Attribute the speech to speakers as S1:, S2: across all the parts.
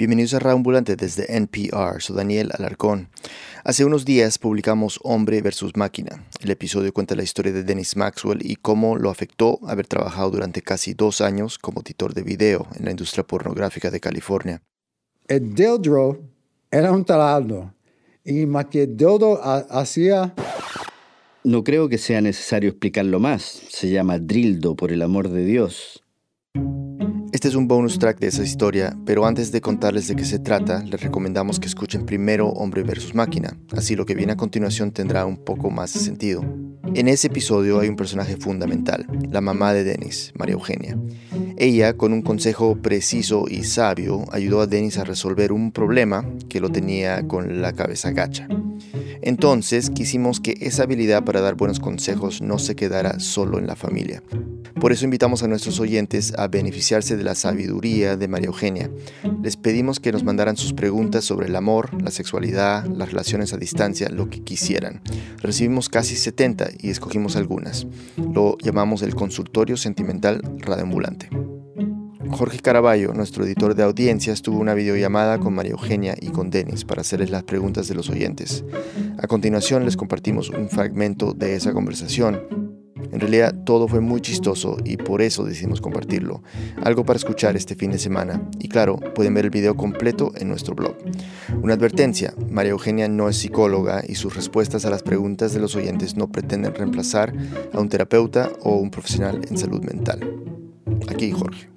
S1: Bienvenidos a Radio Ambulante desde NPR, soy Daniel Alarcón. Hace unos días publicamos Hombre versus Máquina. El episodio cuenta la historia de Dennis Maxwell y cómo lo afectó haber trabajado durante casi dos años como editor de video en la industria pornográfica de California.
S2: El dildo era un taladro y más que el dildo hacía...
S3: No creo que sea necesario explicarlo más. Se llama Drildo, por el amor de Dios.
S1: Este es un bonus track de esa historia, pero antes de contarles de qué se trata, les recomendamos que escuchen primero Hombre vs. Máquina, así lo que viene a continuación tendrá un poco más de sentido. En ese episodio hay un personaje fundamental, la mamá de Dennis, María Eugenia. Ella, con un consejo preciso y sabio, ayudó a Dennis a resolver un problema que lo tenía con la cabeza gacha. Entonces quisimos que esa habilidad para dar buenos consejos no se quedara solo en la familia. Por eso invitamos a nuestros oyentes a beneficiarse de la sabiduría de María Eugenia. Les pedimos que nos mandaran sus preguntas sobre el amor, la sexualidad, las relaciones a distancia, lo que quisieran. Recibimos casi 70 y escogimos algunas. Lo llamamos el consultorio sentimental radioambulante. Jorge Caraballo, nuestro editor de audiencias, tuvo una videollamada con María Eugenia y con Denis para hacerles las preguntas de los oyentes. A continuación les compartimos un fragmento de esa conversación en realidad todo fue muy chistoso y por eso decidimos compartirlo. Algo para escuchar este fin de semana. Y claro, pueden ver el video completo en nuestro blog. Una advertencia, María Eugenia no es psicóloga y sus respuestas a las preguntas de los oyentes no pretenden reemplazar a un terapeuta o un profesional en salud mental. Aquí Jorge.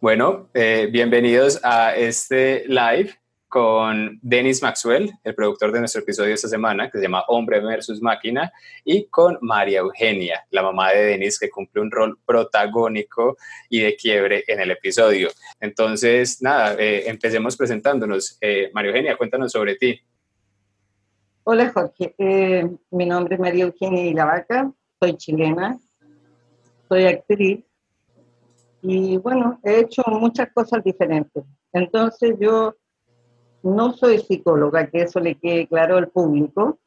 S4: Bueno, eh, bienvenidos a este live con Dennis Maxwell, el productor de nuestro episodio esta semana, que se llama Hombre versus Máquina, y con María Eugenia, la mamá de Dennis, que cumple un rol protagónico y de quiebre en el episodio. Entonces, nada, eh, empecemos presentándonos. Eh, María Eugenia, cuéntanos sobre ti.
S5: Hola Jorge, eh, mi nombre es María Eugenia Ilavaca, soy chilena, soy actriz y bueno, he hecho muchas cosas diferentes. Entonces yo no soy psicóloga, que eso le quede claro al público.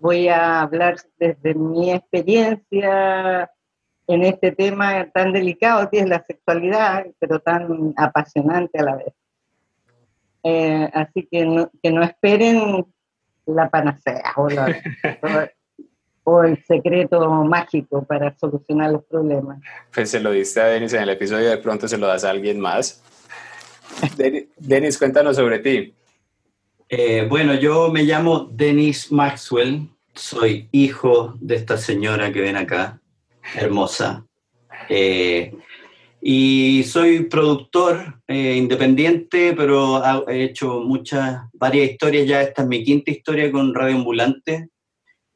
S5: Voy a hablar desde mi experiencia en este tema tan delicado que es la sexualidad, pero tan apasionante a la vez. Eh, así que no, que no esperen la panacea o, el secreto mágico para solucionar los problemas.
S4: Pues se lo diste a Denis en el episodio, de pronto se lo das a alguien más. Denis, cuéntanos sobre ti.
S3: Eh, bueno, yo me llamo Denis Maxwell, soy hijo de esta señora que ven acá, hermosa. Eh, y soy productor eh, independiente, pero he hecho muchas, varias historias ya. Esta es mi quinta historia con Radio Ambulante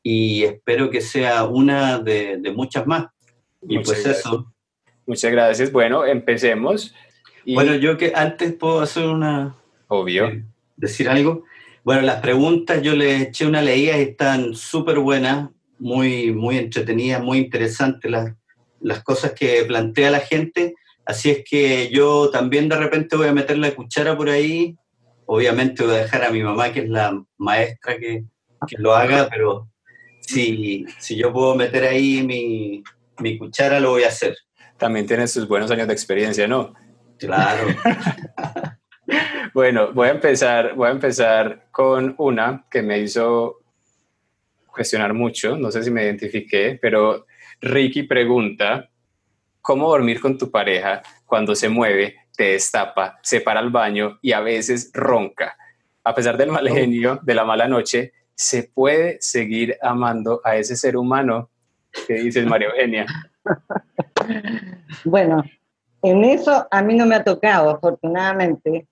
S3: y espero que sea una de, muchas más. Y pues eso.
S4: Muchas gracias. Bueno, empecemos.
S3: Bueno, yo que antes puedo hacer una...
S4: Obvio.
S3: Eh, decir algo. Bueno, las preguntas yo les eché una leída y están súper buenas, muy, muy entretenidas, muy interesantes las, las cosas que plantea la gente. Así es que yo también de repente voy a meter la cuchara por ahí. Obviamente voy a dejar a mi mamá, que es la maestra, que, que lo haga, pero si, si yo puedo meter ahí mi, mi cuchara, lo voy a hacer.
S4: También tienes sus buenos años de experiencia, ¿no?
S3: Claro.
S4: bueno, voy a empezar, voy a empezar con una que me hizo cuestionar mucho, no sé si me identifiqué, pero Ricky pregunta, ¿cómo dormir con tu pareja cuando se mueve, te destapa, se para al baño y a veces ronca? A pesar del mal genio, de la mala noche, ¿se puede seguir amando a ese ser humano? ¿Qué dices, María Eugenia?
S5: Bueno, en eso a mí no me ha tocado, afortunadamente,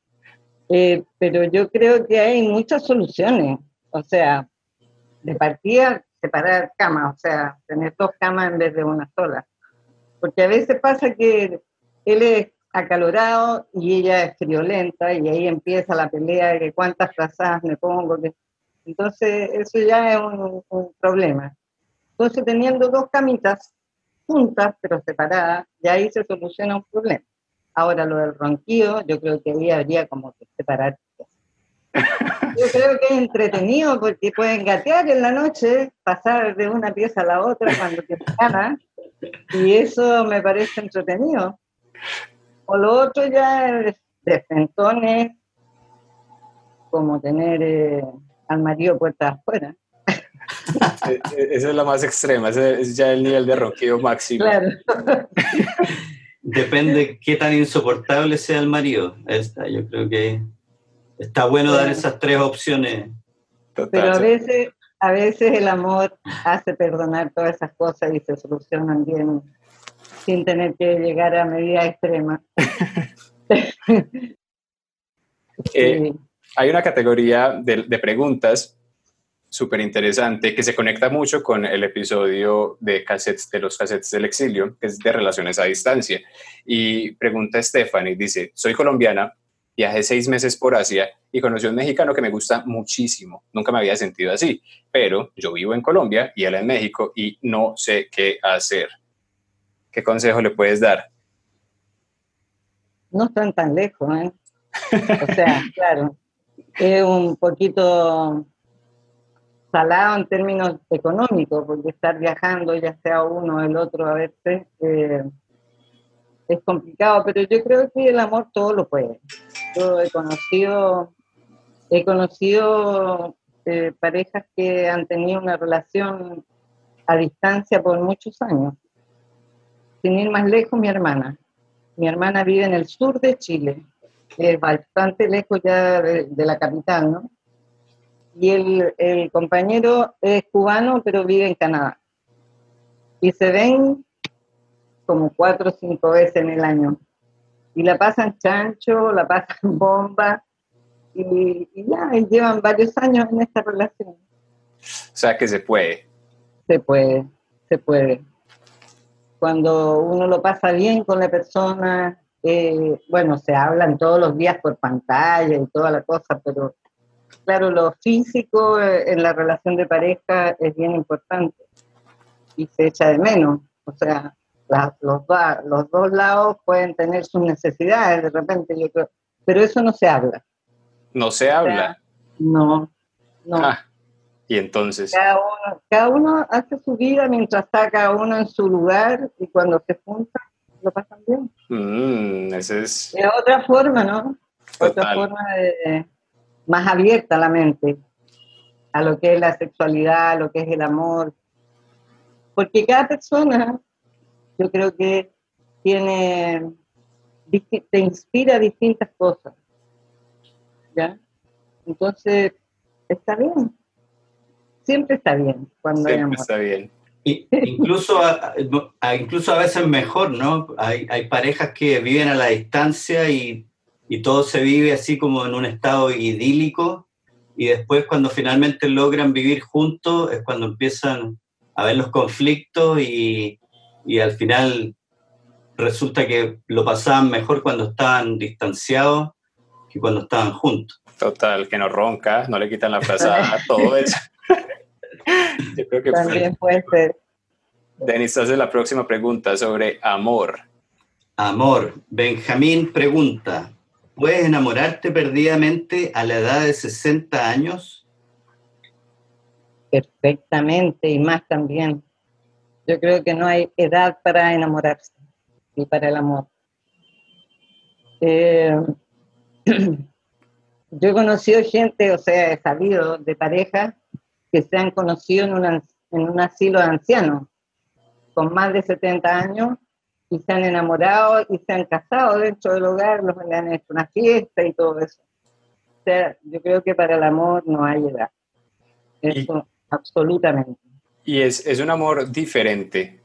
S5: eh, pero yo creo que hay muchas soluciones. O sea, de partida, separar camas, o sea, tener dos camas en vez de una sola. Porque a veces pasa que él es acalorado y ella es friolenta y ahí empieza la pelea de cuántas frazadas me pongo. Entonces, eso ya es un, un problema. Entonces, teniendo dos camitas, juntas pero separadas, y ahí se soluciona un problema. Ahora lo del ronquido, yo creo que ahí habría como que separar. Yo creo que es entretenido porque pueden gatear en la noche, pasar de una pieza a la otra cuando te gana, y eso me parece entretenido. O lo otro ya es de como tener eh, al marido puertas afuera.
S4: E, e, esa es la más extrema, ese es ya el nivel de ronquido máximo.
S5: Claro.
S3: Depende qué tan insoportable sea el marido. Esta, yo creo que está bueno dar esas tres opciones.
S5: Pero a veces, a veces el amor hace perdonar todas esas cosas y se solucionan bien sin tener que llegar a medidas extremas.
S4: Eh, hay una categoría de, de preguntas súper interesante que se conecta mucho con el episodio de, cassettes, de los cassettes del exilio, que es de relaciones a distancia. Y pregunta Stephanie, dice, soy colombiana, viajé seis meses por Asia y conocí a un mexicano que me gusta muchísimo. Nunca me había sentido así, pero yo vivo en Colombia y él en México y no sé qué hacer. ¿Qué consejo le puedes dar?
S5: No están tan lejos, ¿eh? O sea, claro, es un poquito salado en términos económicos, porque estar viajando, ya sea uno o el otro, a veces eh, es complicado, pero yo creo que el amor todo lo puede. Yo he conocido, he conocido eh, parejas que han tenido una relación a distancia por muchos años. Sin ir más lejos, mi hermana. Mi hermana vive en el sur de Chile, es bastante lejos ya de la capital, ¿no? Y el, el, compañero es cubano, pero vive en Canadá. Y se ven como cuatro o cinco veces en el año. Y la pasan chancho, la pasan bomba, y, ya, y llevan varios años en esta relación. O
S4: sea que se puede.
S5: Se puede, se puede. Cuando uno lo pasa bien con la persona, eh, bueno, se hablan todos los días por pantalla y toda la cosa, pero claro, lo físico eh, en la relación de pareja es bien importante y se echa de menos. O sea, los, los dos lados pueden tener sus necesidades de repente, yo creo, pero eso no se habla.
S4: No se habla.
S5: no, no.
S4: Ah, y entonces.
S5: Cada uno, hace su vida mientras está cada uno en su lugar y cuando se junta lo pasan bien.
S4: Mm, ese es...
S5: es otra forma, ¿no? Otra forma de, más abierta la mente a lo que es la sexualidad, a lo que es el amor. Porque cada persona, yo creo que tiene, te inspira distintas cosas. ¿Ya? Entonces, está bien. Siempre está bien cuando
S4: Siempre
S5: hay amor.
S4: está bien.
S3: incluso, a, incluso a veces mejor, ¿no? Hay, hay parejas que viven a la distancia y y todo se vive así como en un estado idílico y después cuando finalmente logran vivir juntos es cuando empiezan a ver los conflictos y, y al final resulta que lo pasaban mejor cuando estaban distanciados que cuando estaban juntos.
S4: Total, que no ronca, no le quitan la frazada, todo eso.
S5: Yo creo que También puede ser.
S4: Denis, hace la próxima pregunta sobre amor.
S3: Amor. Benjamín pregunta, ¿Puedes enamorarte perdidamente a la edad de 60 años?
S5: Perfectamente, y más también. Yo creo que no hay edad para enamorarse y para el amor. Eh, yo he conocido gente, o sea, he sabido de parejas que se han conocido en, en un asilo de ancianos, con más de 70 años, y se han enamorado y se han casado dentro del hogar, los le han hecho una fiesta y todo eso. O sea, yo creo que para el amor no hay edad. Eso, absolutamente.
S4: Y es, es un amor diferente.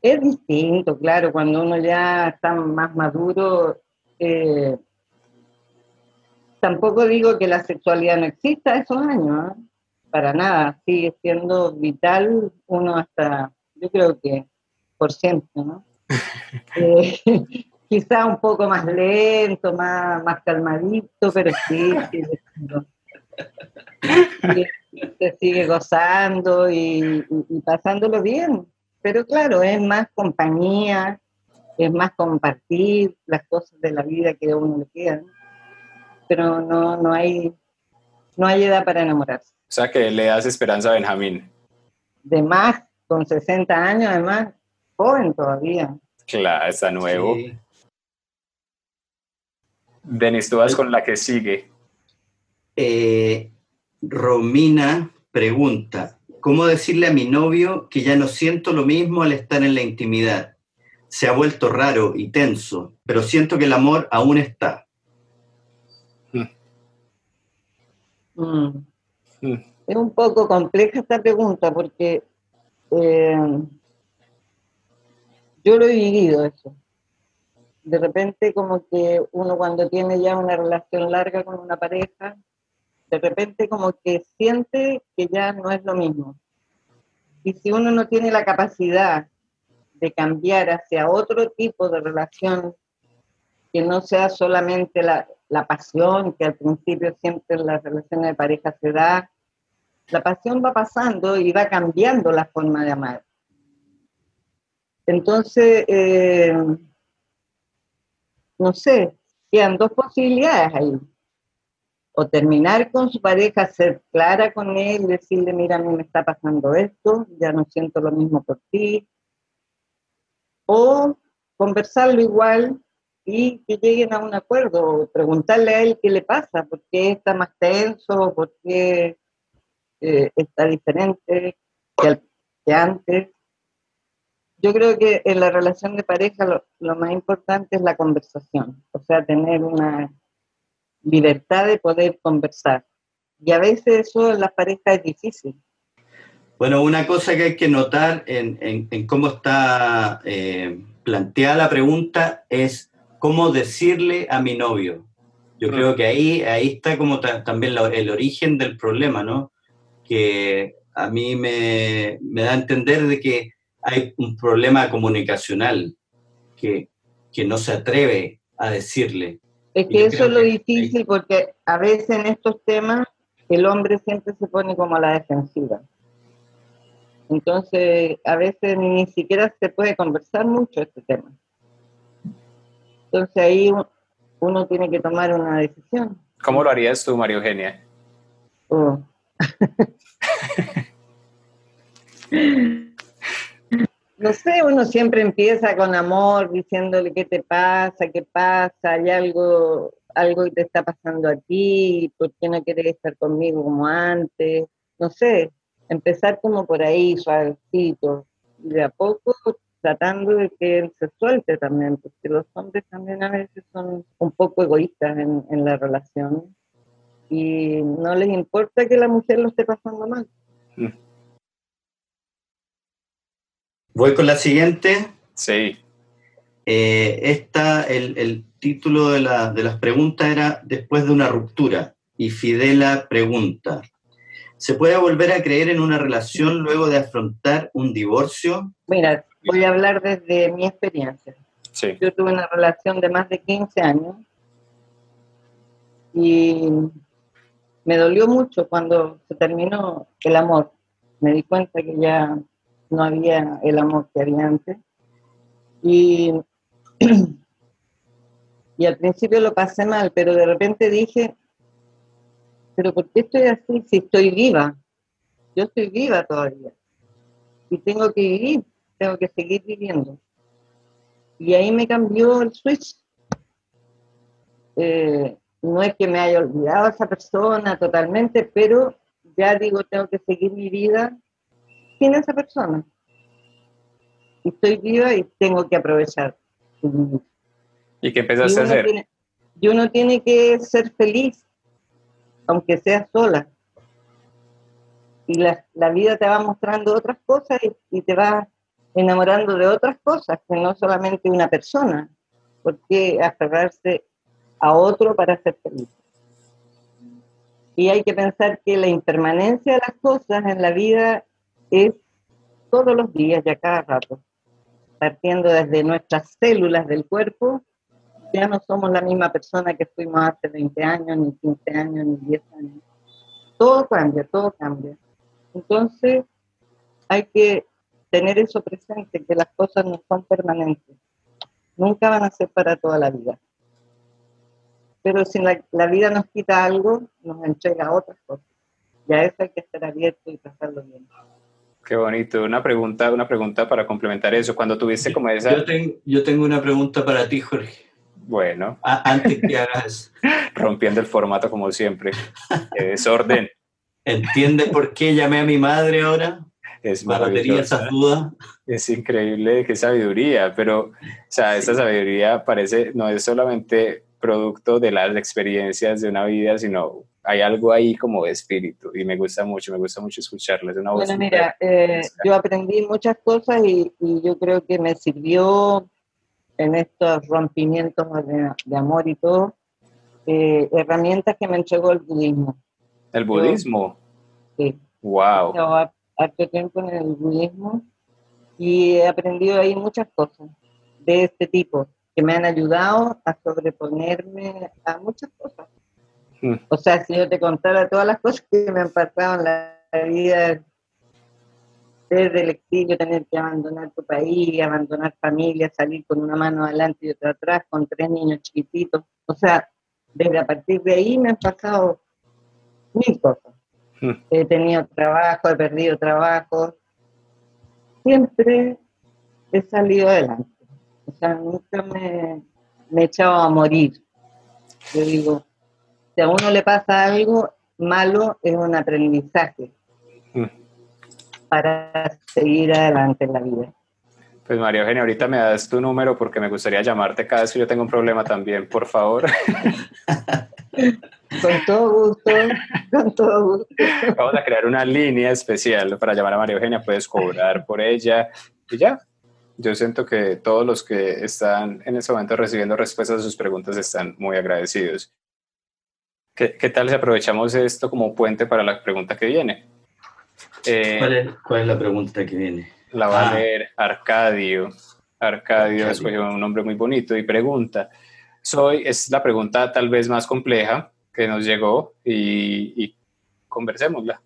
S5: Es distinto, claro, cuando uno ya está más maduro. Eh, tampoco digo que la sexualidad no exista esos años, ¿eh? para nada, sigue siendo vital uno hasta, yo creo que por siempre, ¿no? Eh, quizá un poco más lento, más, más calmadito, pero sí, se sigue gozando y, pasándolo bien. Pero claro, es más compañía, es más compartir las cosas de la vida que a uno le quedan. Pero no, no, hay, no hay edad para enamorarse.
S4: O sea que le das esperanza a Benjamín.
S5: De más, con 60 años, además, joven todavía.
S4: Claro, está nuevo. Denis, tú vas con la que sigue.
S3: Eh, Romina pregunta, ¿cómo decirle a mi novio que ya no siento lo mismo al estar en la intimidad? Se ha vuelto raro y tenso, pero siento que el amor aún está.
S5: Mm. Mm. Es un poco compleja esta pregunta porque eh, yo lo he vivido eso. De repente como que uno cuando tiene ya una relación larga con una pareja, de repente como que siente que ya no es lo mismo. Y si uno no tiene la capacidad de cambiar hacia otro tipo de relación, que no sea solamente la, pasión, que al principio siempre en las relaciones de pareja se da, la pasión va pasando y va cambiando la forma de amar. Entonces, eh, no sé, quedan dos posibilidades ahí. O terminar con su pareja, ser clara con él, decirle, mira, a mí me está pasando esto, ya no siento lo mismo por ti. O conversarlo igual y que lleguen a un acuerdo, preguntarle a él qué le pasa, por qué está más tenso, por qué eh, está diferente que, antes. Yo creo que en la relación de pareja lo, más importante es la conversación, o sea, tener una libertad de poder conversar. Y a veces eso en las parejas es difícil.
S3: Bueno, una cosa que hay que notar en, cómo está eh, planteada la pregunta es cómo decirle a mi novio. Yo creo que ahí, ahí está como también el origen del problema, ¿no? Que a mí me, me, da a entender de que hay un problema comunicacional que, que no se atreve a decirle.
S5: Es que eso es lo difícil porque a veces en estos temas el hombre siempre se pone como a la defensiva. Entonces, a veces ni siquiera se puede conversar mucho este tema. Entonces ahí uno tiene que tomar una decisión.
S4: ¿Cómo lo harías tú, María Eugenia? Oh.
S5: no sé, uno siempre empieza con amor, diciéndole qué te pasa, qué pasa, hay algo, algo que te está pasando a ti, por qué no quieres estar conmigo como antes. No sé, empezar como por ahí, suavecito. Y de a poco tratando de que él se suelte también, porque los hombres también a veces son un poco egoístas en, en la relación y no les importa que la mujer lo esté pasando mal. Mm.
S3: Voy con la siguiente.
S4: Sí.
S3: Eh, esta, el, el título de, la, de las preguntas era Después de una ruptura. Y Fidela pregunta, ¿se puede volver a creer en una relación luego de afrontar un divorcio?
S5: Mira, voy a hablar desde mi experiencia. Yo tuve una relación de más de 15 años y me dolió mucho cuando se terminó el amor. Me di cuenta que ya no había el amor que había antes. Y, y al principio lo pasé mal, pero de repente dije, pero ¿por qué estoy así si estoy viva? Yo estoy viva todavía y tengo que vivir tengo que seguir viviendo. Y ahí me cambió el switch. Eh, no es que me haya olvidado a esa persona totalmente, pero ya digo, tengo que seguir mi vida sin esa persona. Y estoy viva y tengo que aprovechar.
S4: ¿Y qué empezaste a hacer?
S5: y uno tiene que ser feliz, aunque sea sola. Y la, la vida te va mostrando otras cosas y, y te va enamorando de otras cosas, que no solamente una persona. ¿Por qué aferrarse a otro para ser feliz? Y hay que pensar que la impermanencia de las cosas en la vida todos los días y a cada rato. Partiendo desde nuestras células del cuerpo, ya no somos la misma persona que fuimos hace 20 años, ni 15 años, ni 10 años. Todo cambia, todo cambia. Entonces, hay que tener eso presente, que las cosas no son permanentes, nunca van a ser para toda la vida. Pero si la, vida nos quita algo, nos entrega otras cosas. Ya eso hay que estar abierto y pasarlo bien.
S4: Qué bonito. Una pregunta, una pregunta para complementar eso. Cuando tuviste como esa...
S3: Yo tengo, yo tengo una pregunta para ti, Jorge.
S4: Bueno.
S3: antes que hagas.
S4: Rompiendo el formato como siempre. desorden.
S3: ¿Entiendes por qué llamé a mi madre ahora?
S4: Es maravilloso. Es increíble, qué sabiduría, pero, o sea, esta sabiduría parece, no es solamente producto de las experiencias de una vida, sino hay algo ahí como de espíritu y me gusta mucho, me gusta mucho escucharla. Es una voz
S5: bueno, mira, eh, yo aprendí muchas cosas y, yo creo que me sirvió en estos rompimientos de, amor y todo, eh, herramientas que me entregó el budismo.
S4: ¿El budismo?
S5: sí.
S4: Wow.
S5: Llevo harto tiempo en el budismo y he aprendido ahí muchas cosas de este tipo que me han ayudado a sobreponerme a muchas cosas. Mm. O sea, si yo te contara todas las cosas que me han pasado en la vida, desde el exilio, tener que abandonar tu país, abandonar familia, salir con una mano adelante y otra atrás, con tres niños chiquititos. O sea, desde a partir de ahí me han pasado mil cosas. Mm. He tenido trabajo, he perdido trabajo. Siempre he salido adelante. O sea, nunca me, me he echado a morir. Yo digo, si a uno le pasa algo malo, es un aprendizaje mm. para seguir adelante en la vida.
S4: Pues María Eugenia, ahorita me das tu número porque me gustaría llamarte cada vez que yo tengo un problema también, por favor.
S5: Con todo gusto, con todo gusto.
S4: Vamos a crear una línea especial para llamar a María Eugenia, puedes cobrar por ella y ya. Yo siento que todos los que están en este momento recibiendo respuestas a sus preguntas están muy agradecidos. ¿Qué, tal si aprovechamos esto como puente para la pregunta que viene?
S3: Eh, ¿Cuál, es, la pregunta que viene?
S4: La va a ah. leer Arcadio. Arcadio, es un nombre muy bonito y pregunta. Soy, es la pregunta tal vez más compleja que nos llegó y, y conversémosla.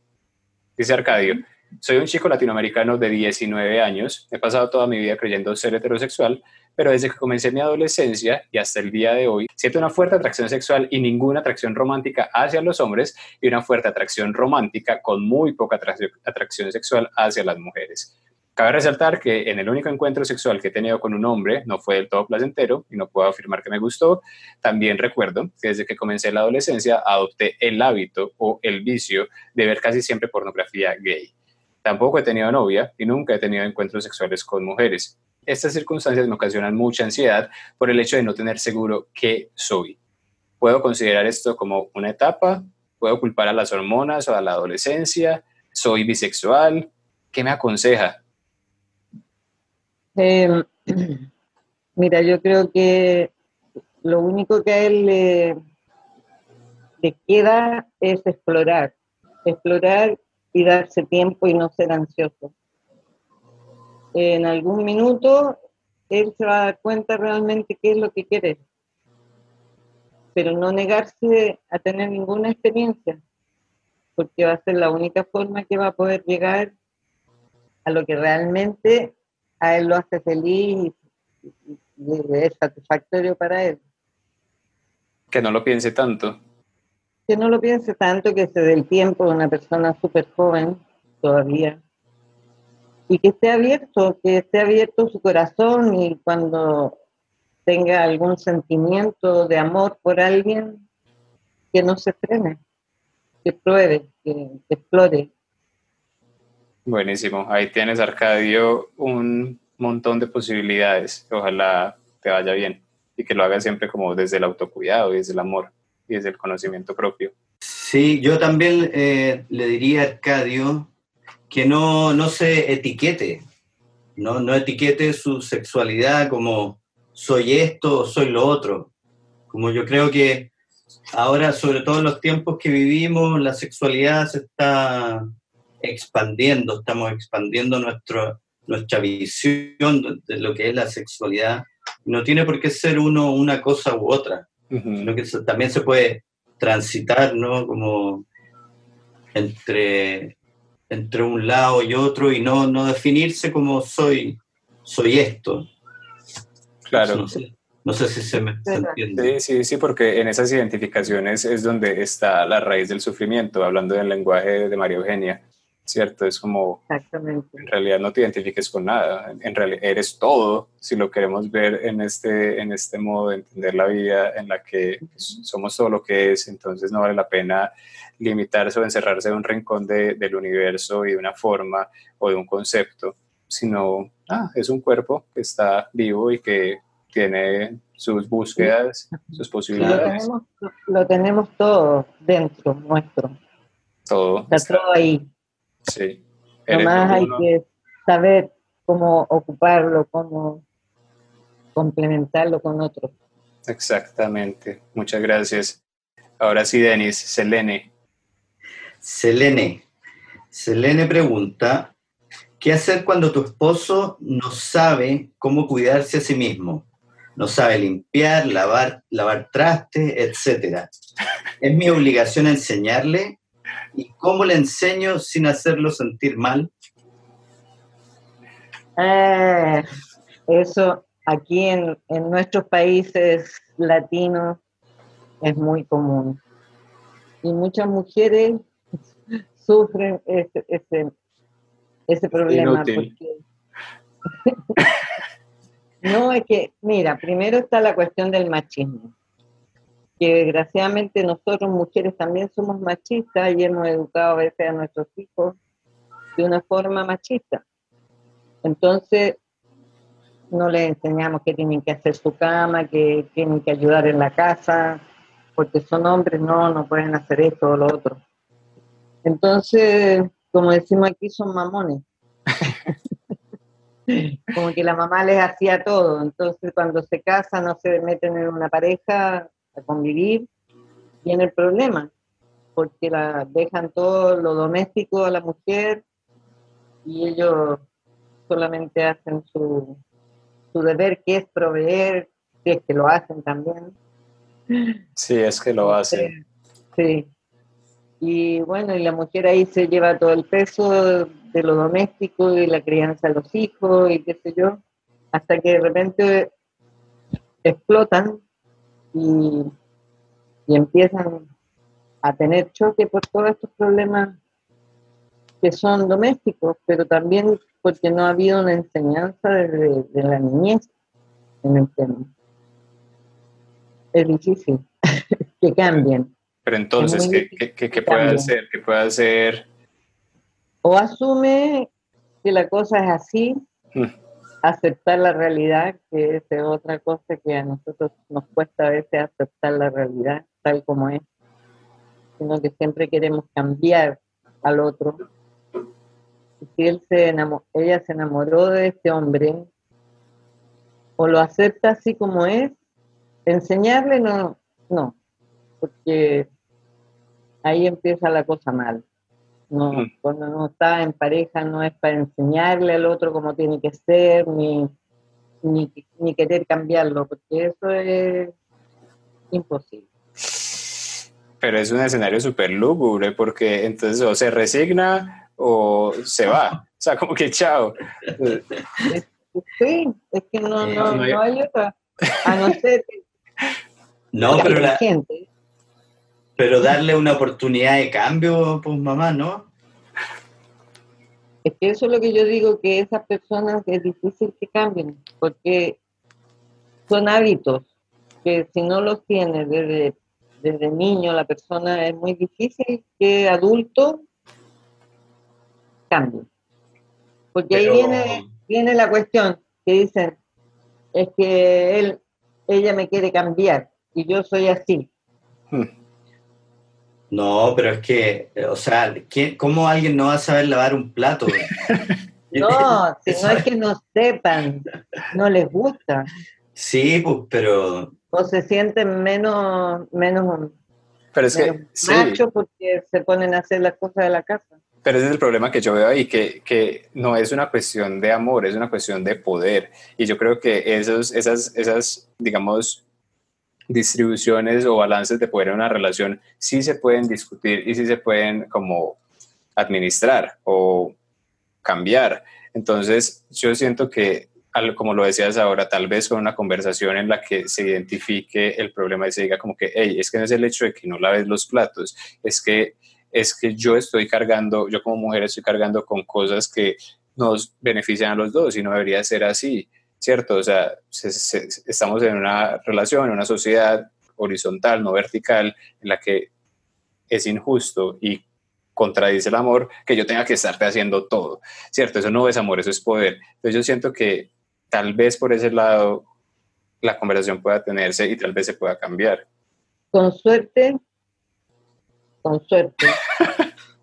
S4: Dice Arcadio, soy un chico latinoamericano de 19 años, he pasado toda mi vida creyendo ser heterosexual, pero desde que comencé mi adolescencia y hasta el día de hoy, siento una fuerte atracción sexual y ninguna atracción romántica hacia los hombres y una fuerte atracción romántica con muy poca atracción sexual hacia las mujeres. Cabe resaltar que en el único encuentro sexual que he tenido con un hombre no fue del todo placentero y no puedo afirmar que me gustó. También recuerdo que desde que comencé la adolescencia adopté el hábito o el vicio de ver casi siempre pornografía gay. Tampoco he tenido novia y nunca he tenido encuentros sexuales con mujeres. Estas circunstancias me ocasionan mucha ansiedad por el hecho de no tener seguro qué soy. ¿Puedo considerar esto como una etapa? ¿Puedo culpar a las hormonas o a la adolescencia? ¿Soy bisexual? ¿Qué me aconseja?
S5: Em, mira, yo creo que lo único que a él le, le queda es explorar. Explorar y darse tiempo y no ser ansioso. En algún minuto él se va a dar cuenta realmente qué es lo que quiere, pero no negarse a tener ninguna experiencia, porque va a ser la única forma que va a poder llegar a lo que realmente a él lo hace feliz y, es satisfactorio para él.
S4: Que no lo piense tanto
S5: que no lo piense tanto, que se dé el tiempo de una persona súper joven todavía. Y que esté abierto, que esté abierto su corazón y cuando tenga algún sentimiento de amor por alguien, que no se frene, que pruebe, que, que explore.
S4: Buenísimo. Ahí tienes, Arcadio, un montón de posibilidades. Ojalá te vaya bien y que lo hagas siempre como desde el autocuidado y desde el amor y desde el conocimiento propio.
S3: Sí, yo también eh, le diría a Arcadio que no, no se etiquete, no, no etiquete su sexualidad como soy esto o soy lo otro. Como yo creo que ahora, sobre todo en los tiempos que vivimos, la sexualidad se está expandiendo, estamos expandiendo nuestro, nuestra visión de lo que es la sexualidad. No tiene por qué ser uno una cosa u otra que también se puede transitar, ¿no? Como entre, entre un lado y otro y no, no definirse como soy, soy esto.
S4: Claro.
S3: No sé, si se me entiende.
S4: Sí, sí, sí, porque en esas identificaciones es donde está la raíz del sufrimiento, hablando del lenguaje de María Eugenia. ¿Cierto? Es como,
S5: Exactamente.
S4: en realidad no te identifiques con nada, en realidad eres todo, si lo queremos ver en este, en este modo de entender la vida en la que somos todo lo que es, entonces no vale la pena limitarse o encerrarse en un rincón de, del universo y de una forma o de un concepto, sino, ah, es un cuerpo que está vivo y que tiene sus búsquedas, sus
S5: Lo
S4: posibilidades,
S5: tenemos, lo tenemos todo dentro nuestro.
S4: todo.
S5: Está todo ahí.
S4: Sí.
S5: Nomás hay que saber cómo ocuparlo, cómo complementarlo con otros.
S4: Exactamente. Muchas gracias. Ahora sí, Denis, Selene.
S3: Selene. Selene pregunta, ¿qué hacer cuando tu esposo no sabe cómo cuidarse a sí mismo? No sabe limpiar, lavar, lavar traste, etcétera. ¿Es mi obligación enseñarle? ¿Y cómo le enseño sin hacerlo sentir mal?
S5: Eh, eso aquí en, en nuestros países latinos es muy común. Y muchas mujeres sufren ese, ese, ese problema.
S4: Inútil.
S5: porque- no, es que, mira, primero está la cuestión del machismo. Que desgraciadamente nosotros mujeres también somos machistas y hemos educado a veces a nuestros hijos de una forma machista. Entonces, no les enseñamos que tienen que hacer su cama, que tienen que ayudar en la casa, porque son hombres, no, no pueden hacer esto o lo otro. Entonces, como decimos aquí, son mamones. como que la mamá les hacía todo. Entonces, cuando se casan o se meten en una pareja a convivir, viene el problema, porque la dejan todo lo doméstico a la mujer y ellos solamente hacen su, su deber, que es proveer, si es que lo hacen también.
S4: Sí, es que lo hacen.
S5: Sí. Y bueno, y la mujer ahí se lleva todo el peso de lo doméstico y la crianza de los hijos y qué sé yo, hasta que de repente explotan y, y empiezan a tener choque por todos estos problemas que son domésticos, pero también porque no ha habido una enseñanza desde de la niñez en el tema. Es difícil que cambien.
S4: Pero entonces, ¿qué, qué, qué- qué puede hacer? ¿Qué puede hacer?
S5: O asume que la cosa es así,
S4: Mm.
S5: Aceptar la realidad, que es otra cosa que a nosotros nos cuesta a veces aceptar la realidad tal como es, sino que siempre queremos cambiar al otro. Y si él se enamo- ella se enamoró de este hombre, o lo acepta así como es, enseñarle no, no, porque ahí empieza la cosa mal. No,
S4: Mm.
S5: cuando uno está en pareja no es para enseñarle al otro cómo tiene que ser, ni, ni, ni querer cambiarlo, porque eso es imposible.
S4: Pero es un escenario súper lúgubre porque entonces o se resigna o se va. O sea, como que chao.
S5: Sí, es que no,
S3: Eh,
S5: no,
S4: no hay-
S5: no hay otra. A no ser que
S3: No, pero, la-
S5: inteligente.
S3: Pero darle una oportunidad de cambio, pues mamá, ¿no?
S5: Es que eso es lo que yo digo, que esas personas es difícil que cambien, porque son hábitos que si no los tiene desde, desde niño la persona es muy difícil que adulto cambie. Porque ahí viene, viene la cuestión que dicen, es que él, ella me quiere cambiar y yo soy así.
S3: No, pero es que, o sea, ¿quién- ¿cómo alguien no va a saber lavar un plato?
S5: No, si no es que no sepan, no les gusta.
S3: Sí, pues, pero
S5: o se sienten menos, menos,
S4: Pero es que, sí,
S5: machos porque se ponen a hacer las cosas de la casa.
S4: pero ese es el problema que yo veo ahí, que, que no es una cuestión de amor, es una cuestión de poder. Y yo creo que esos, esas, esas, digamos, distribuciones o balances de poder en una relación sí se pueden discutir y sí se pueden como administrar o cambiar. Entonces, yo siento que, como lo decías ahora, tal vez con una conversación en la que se identifique el problema y se diga como que, hey, es que no es el hecho de que no laves los platos, es que es que yo estoy cargando, yo como mujer estoy cargando con cosas que nos benefician a los dos y no debería ser así, ¿cierto? O sea, estamos en una relación, en una sociedad horizontal, no vertical, en la que es injusto y contradice el amor que yo tenga que estarte haciendo todo, ¿cierto? Eso no es amor, eso es poder. Entonces yo siento que tal vez por ese lado la conversación pueda tenerse y tal vez se pueda cambiar.
S5: Con suerte, con suerte.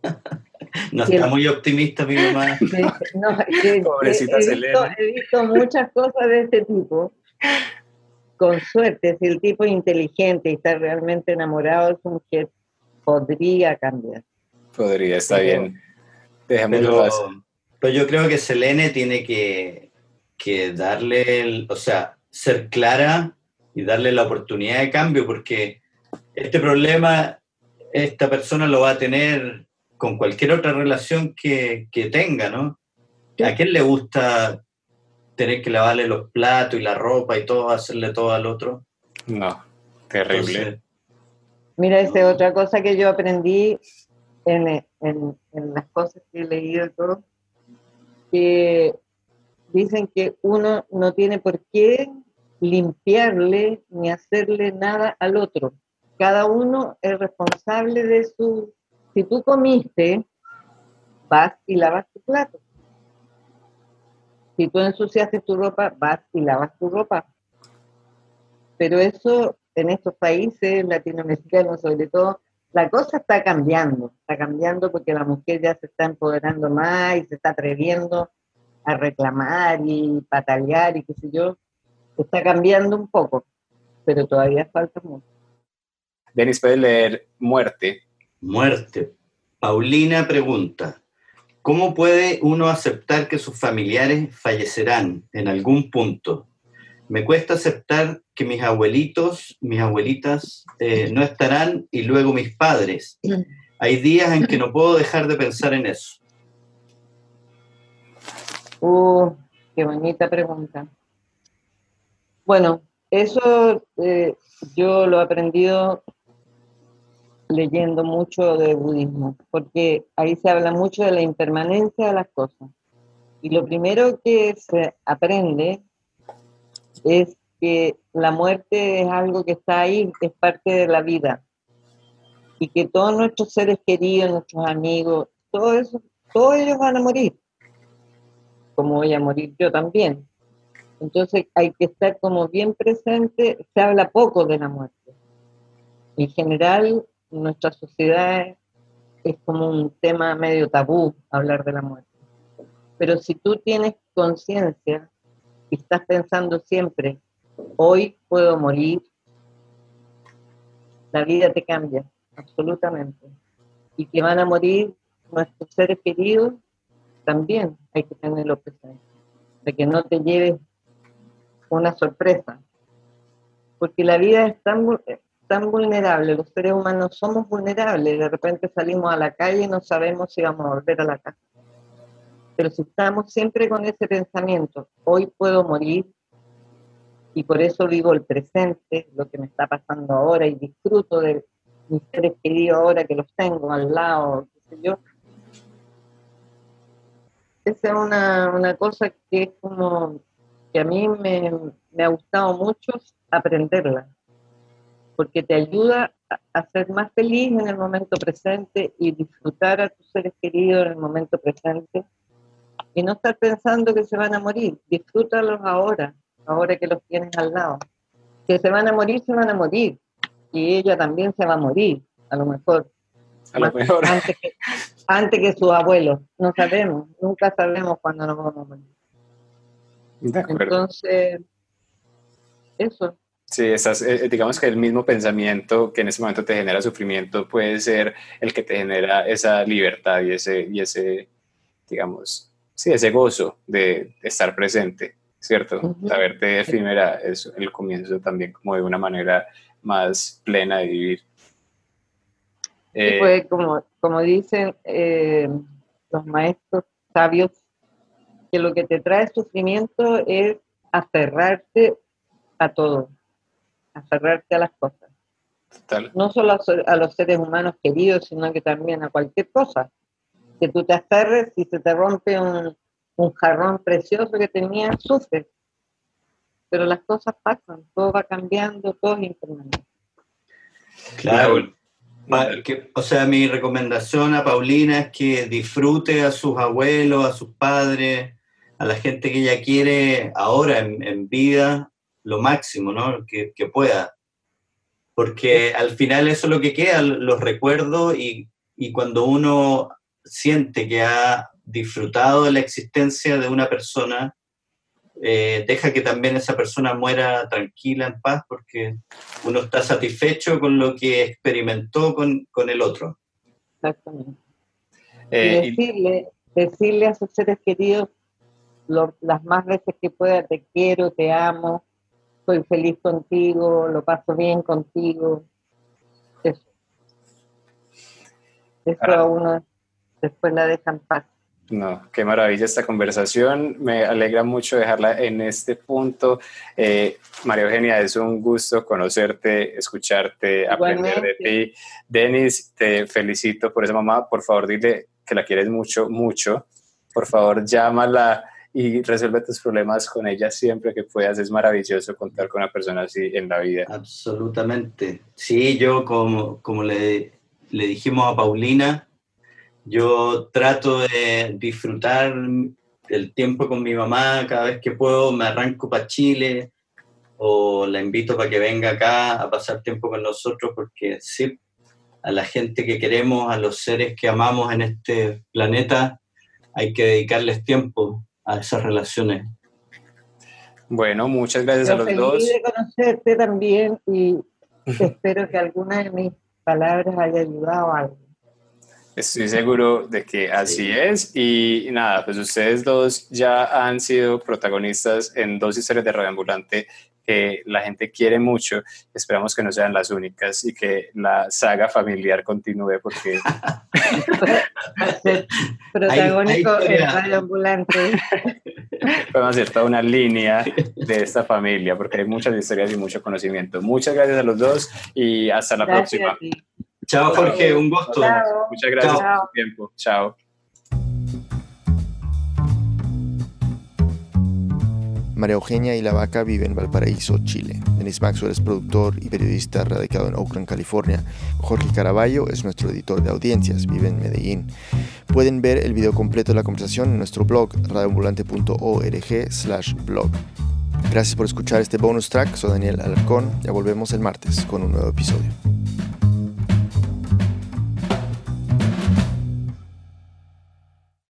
S3: no está muy optimista mi mamá.
S4: Pobrecita
S5: he, Visto, he visto muchas cosas de este tipo. Con suerte, si el tipo es inteligente y está realmente enamorado de su mujer, podría cambiar.
S4: Podría, está bien.
S3: pero, pero, yo creo que Selene tiene que, que darle, el, o sea, ser clara y darle la oportunidad de cambio, porque este problema esta persona lo va a tener con cualquier otra relación que, que tenga, ¿no? ¿A quién le gusta tener que lavarle los platos y la ropa y todo, hacerle todo al otro?
S4: No, terrible.
S5: mira, esa es otra cosa que yo aprendí en, en, en, las cosas que he leído y todo, que dicen que uno no tiene por qué limpiarle ni hacerle nada al otro. Cada uno es responsable de su... Si tú comiste, vas y lavas tu plato. Si tú ensuciaste tu ropa, vas y lavas tu ropa. Pero eso en estos países latinoamericanos sobre todo, la cosa está cambiando, está cambiando porque la mujer ya se está empoderando más y se está atreviendo a reclamar y patalear y qué sé yo está cambiando un poco, pero todavía falta mucho.
S4: Denis, ¿puedes leer muerte?
S3: Muerte. Paulina pregunta, ¿cómo puede uno aceptar que sus familiares fallecerán en algún punto? Me cuesta aceptar que mis abuelitos, mis abuelitas eh, no estarán y luego mis padres. Hay días en que no puedo dejar de pensar en eso.
S5: Uh, qué bonita pregunta. Bueno, eso eh, yo lo he aprendido leyendo mucho de budismo, porque ahí se habla mucho de la impermanencia de las cosas. Y lo primero que se aprende es que la muerte es algo que está ahí, es parte de la vida. Y que todos nuestros seres queridos, nuestros amigos, todo todos ellos van a morir. Como voy a morir yo también. Entonces hay que estar como bien presente, se habla poco de la muerte. En general, nuestra sociedad es como un tema medio tabú hablar de la muerte. Pero si tú tienes conciencia y estás pensando siempre, hoy puedo morir, la vida te cambia, absolutamente. Y que van a morir nuestros seres queridos, también hay que tenerlo presente. De que no te lleves una sorpresa, porque la vida es tan, tan vulnerable, los seres humanos somos vulnerables, de repente salimos a la calle y no sabemos si vamos a volver a la casa. Pero si estamos siempre con ese pensamiento, hoy puedo morir, y por eso vivo el presente, lo que me está pasando ahora, y disfruto de mis seres queridos ahora que los tengo al lado, qué sé yo. Esa es una, una cosa que es como a mí me, ha gustado mucho aprenderla, porque te ayuda a, ser más feliz en el momento presente y disfrutar a tus seres queridos en el momento presente y no estar pensando que se van a morir. Disfrútalos ahora, ahora que los tienes al lado. Que se van a morir, se van a morir. Y ella también se va a morir, a lo mejor.
S4: A lo mejor.
S5: Antes que, antes que sus abuelos. No sabemos, nunca sabemos cuándo nos vamos a morir. Entonces, eso.
S4: Sí, estás, eh, digamos que el mismo pensamiento que en ese momento te genera sufrimiento puede ser el que te genera esa libertad y ese, y ese digamos, sí, ese gozo de, estar presente, ¿cierto? La verte efímera es el comienzo también como de una manera más plena de vivir.
S5: Eh, pues como, como dicen eh, los maestros sabios que lo que te trae sufrimiento es aferrarte a todo, aferrarte a las cosas. No solo a, los seres humanos queridos, sino que también a cualquier cosa. Que tú te aferres y se te rompe un, un jarrón precioso que tenías, sufres. Pero las cosas pasan, todo va cambiando, todo es impermanente.
S3: Claro. o sea, mi recomendación a Paulina es que disfrute a sus abuelos, a sus padres, a la gente que ella quiere ahora en, vida, lo máximo, ¿no? Que, que, pueda. Porque al final eso es lo que queda, los recuerdos y, y cuando uno siente que ha disfrutado de la existencia de una persona, eh, deja que también esa persona muera tranquila, en paz, porque uno está satisfecho con lo que experimentó con, con el otro.
S5: Exactamente. Eh, decirle, decirle a sus seres queridos las más veces que pueda, te quiero, te amo, soy feliz contigo, lo paso bien contigo. Eso. Eso a uno después la deja en paz.
S4: No, qué maravilla esta conversación. Me alegra mucho dejarla en este punto. Eh, María Eugenia, es un gusto conocerte, escucharte, aprender de ti. Denis, te felicito por esa mamá. Por favor, dile que la quieres mucho, mucho. Por favor, llámala y resuelve tus problemas con ella siempre que puedas. Es maravilloso contar con una persona así en la vida.
S3: Absolutamente. Sí, yo como, como le, le dijimos a Paulina, yo trato de disfrutar el tiempo con mi mamá cada vez que puedo, me arranco para Chile o la invito para que venga acá a pasar tiempo con nosotros porque sí, a la gente que queremos, a los seres que amamos en este planeta, hay que dedicarles tiempo a esas relaciones.
S4: Bueno, muchas gracias a los dos.
S5: de conocerte también y espero que alguna de mis palabras haya ayudado a algo.
S4: Estoy seguro de que así es. Y nada, pues ustedes dos ya han sido protagonistas en dos historias de Radio Ambulante que la gente quiere mucho. Esperamos que no sean las únicas y que la saga familiar continúe porque...
S5: Protagónico en Radio Ambulante.
S4: Podemos hacer toda una línea de esta familia porque hay muchas historias y mucho conocimiento. Muchas gracias a los dos y hasta la próxima.
S3: Chao, Jorge, un gusto.
S4: Muchas gracias por su tiempo. Chao.
S1: María Eugenia y la Vaca viven en Valparaíso, Chile. Denis Maxwell es productor y periodista radicado en Oakland, California. Jorge Caraballo es nuestro editor de audiencias, vive en Medellín. Pueden ver el video completo de la conversación en nuestro blog radioambulante.org slash blog. Gracias por escuchar este bonus track, soy Daniel Alarcón, ya volvemos el martes con un nuevo episodio.